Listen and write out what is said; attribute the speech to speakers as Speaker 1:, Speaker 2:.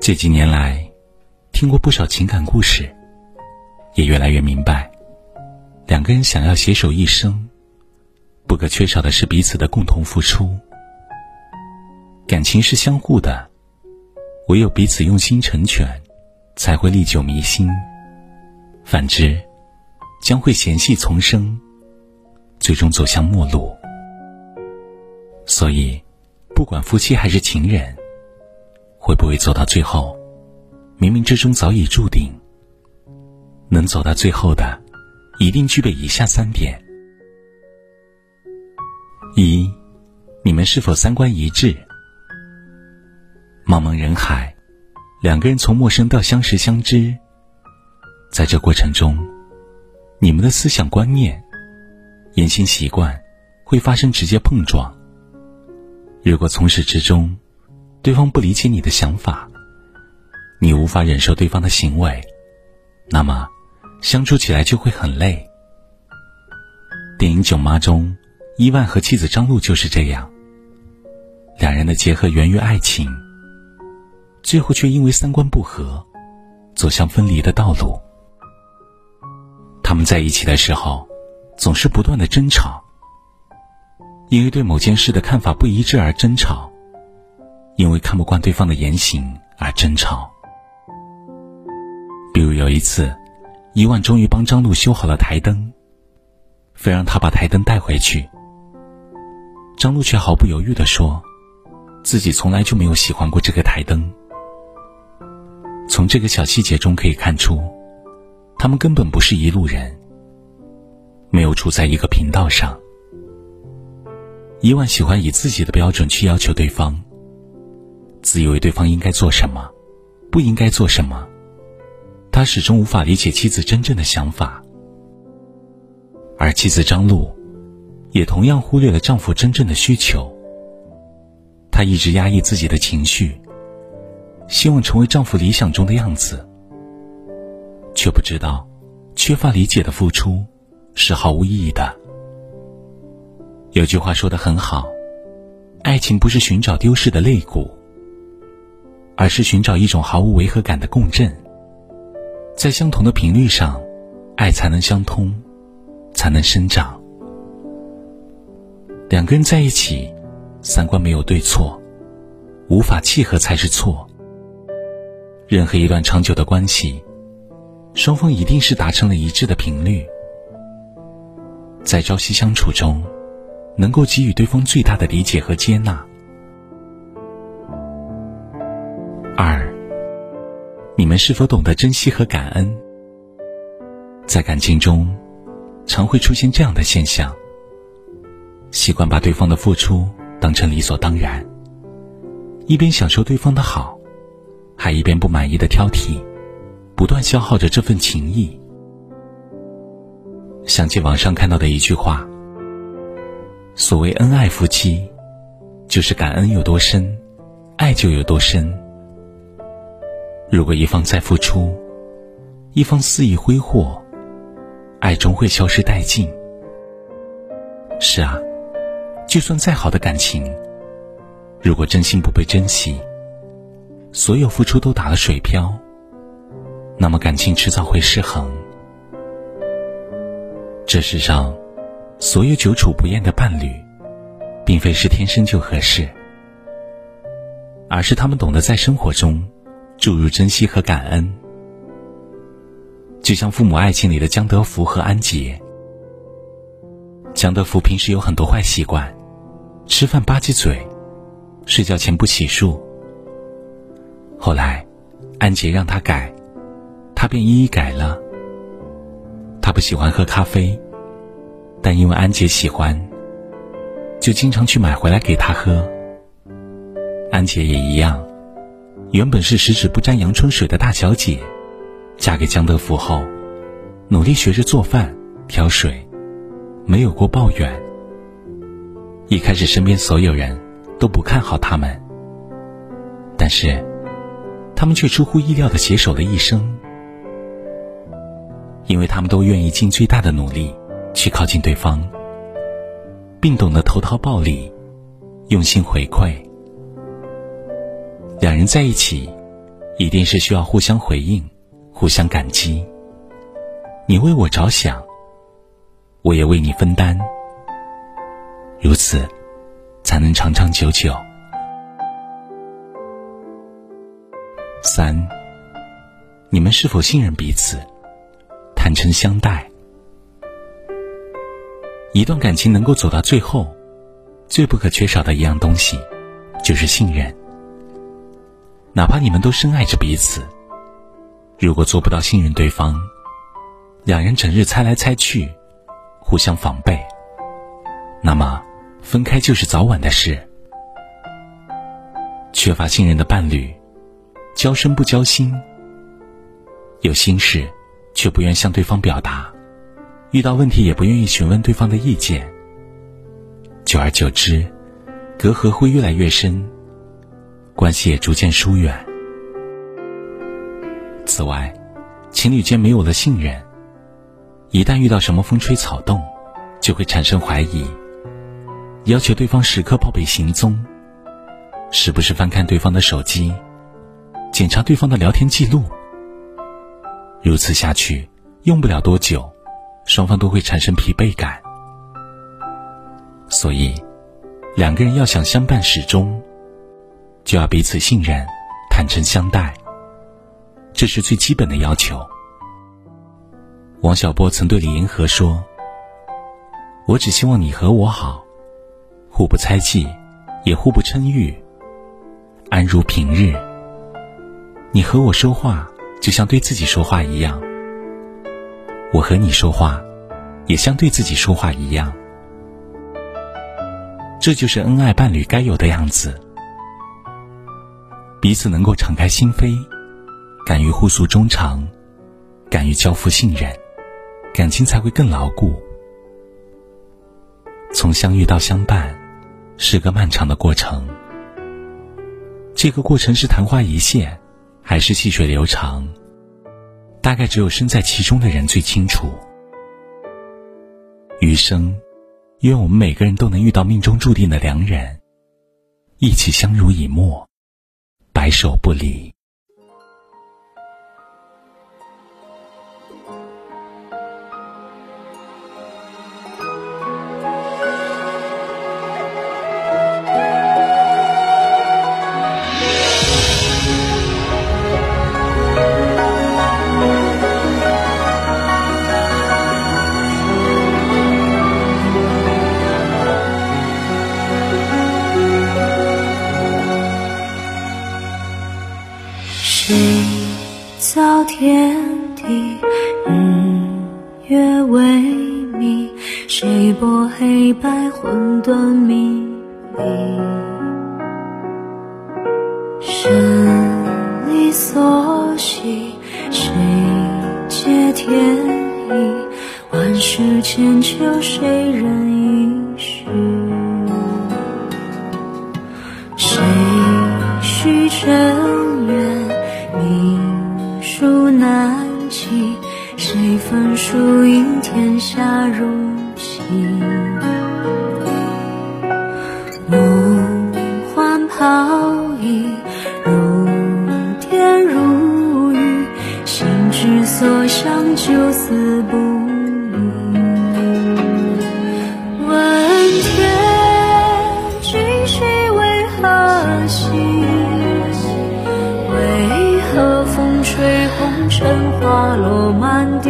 Speaker 1: 这几年来，听过不少情感故事，也越来越明白，两个人想要携手一生，不可缺少的是彼此的共同付出。感情是相互的，唯有彼此用心成全，才会历久弥新。反之，将会嫌隙丛生，最终走向陌路。所以，不管夫妻还是情人，会不会走到最后，冥冥之中早已注定。能走到最后的，一定具备以下三点：一，你们是否三观一致？茫茫人海，两个人从陌生到相识相知，在这过程中，你们的思想观念、言行习惯会发生直接碰撞。如果从始至终，对方不理解你的想法，你无法忍受对方的行为，那么相处起来就会很累。电影《囧妈》中，伊万和妻子张璐就是这样。两人的结合源于爱情，最后却因为三观不合，走向分离的道路。他们在一起的时候，总是不断的争吵。因为对某件事的看法不一致而争吵，因为看不惯对方的言行而争吵。比如有一次，伊万终于帮张璐修好了台灯，非让他把台灯带回去。张璐却毫不犹豫的说，自己从来就没有喜欢过这个台灯。从这个小细节中可以看出，他们根本不是一路人，没有处在一个频道上。伊万喜欢以自己的标准去要求对方，自以为对方应该做什么，不应该做什么。他始终无法理解妻子真正的想法，而妻子张璐，也同样忽略了丈夫真正的需求。她一直压抑自己的情绪，希望成为丈夫理想中的样子，却不知道，缺乏理解的付出，是毫无意义的。有句话说的很好，爱情不是寻找丢失的肋骨，而是寻找一种毫无违和感的共振。在相同的频率上，爱才能相通，才能生长。两个人在一起，三观没有对错，无法契合才是错。任何一段长久的关系，双方一定是达成了一致的频率，在朝夕相处中。能够给予对方最大的理解和接纳。是否懂得珍惜和感恩？在感情中，常会出现这样的现象：习惯把对方的付出当成理所当然，一边享受对方的好，还一边不满意的挑剔，不断消耗着这份情谊。想起网上看到的一句话。所谓恩爱夫妻，就是感恩有多深，爱就有多深。如果一方在付出，一方肆意挥霍，爱终会消失殆尽。是啊，就算再好的感情，如果真心不被珍惜，所有付出都打了水漂，那么感情迟早会失衡。这世上。所有久处不厌的伴侣，并非是天生就合适，而是他们懂得在生活中注入珍惜和感恩。就像《父母爱情》里的江德福和安杰。江德福平时有很多坏习惯，吃饭吧唧嘴，睡觉前不洗漱。后来，安杰让他改，他便一一改了。他不喜欢喝咖啡。但因为安杰喜欢，就经常去买回来给他喝。安杰也一样，原本是十指不沾阳春水的大小姐，嫁给江德福后，努力学着做饭、挑水，没有过抱怨。一开始身边所有人都不看好他们，但是他们却出乎意料的携手了一生，因为他们都愿意尽最大的努力。去靠近对方，并懂得投桃报李，用心回馈。两人在一起，一定是需要互相回应、互相感激。你为我着想，我也为你分担，如此才能长长久久。三，你们是否信任彼此，坦诚相待？一段感情能够走到最后，最不可缺少的一样东西，就是信任。哪怕你们都深爱着彼此，如果做不到信任对方，两人整日猜来猜去，互相防备，那么分开就是早晚的事。缺乏信任的伴侣，交身不交心，有心事却不愿向对方表达，遇到问题也不愿意询问对方的意见，久而久之，隔阂会越来越深。关系也逐渐疏远。此外，情侣间没有了信任，一旦遇到什么风吹草动，就会产生怀疑，要求对方时刻报备行踪，时不时翻看对方的手机，检查对方的聊天记录。如此下去，用不了多久，双方都会产生疲惫感。所以，两个人要想相伴始终。就要彼此信任，坦诚相待，这是最基本的要求。王小波曾对李银河说：“我只希望你和我好，互不猜忌，也互不称誉，安如平日。你和我说话，就像对自己说话一样；我和你说话，也像对自己说话一样。这就是恩爱伴侣该有的样子。”彼此能够敞开心扉，敢于互诉衷肠，敢于交付信任，感情才会更牢固。从相遇到相伴，是个漫长的过程。这个过程是昙花一现，还是细水流长？大概只有身在其中的人最清楚。余生，愿我们每个人都能遇到命中注定的良人，一起相濡以沫。白首不离。
Speaker 2: 混沌迷离？生离所系，谁解天意？万世千秋，谁人一世？谁许尘缘？命数难弃，谁分输赢天下如棋？所向，就此不渝。问天今夕为何夕？为何风吹红尘，花落满地。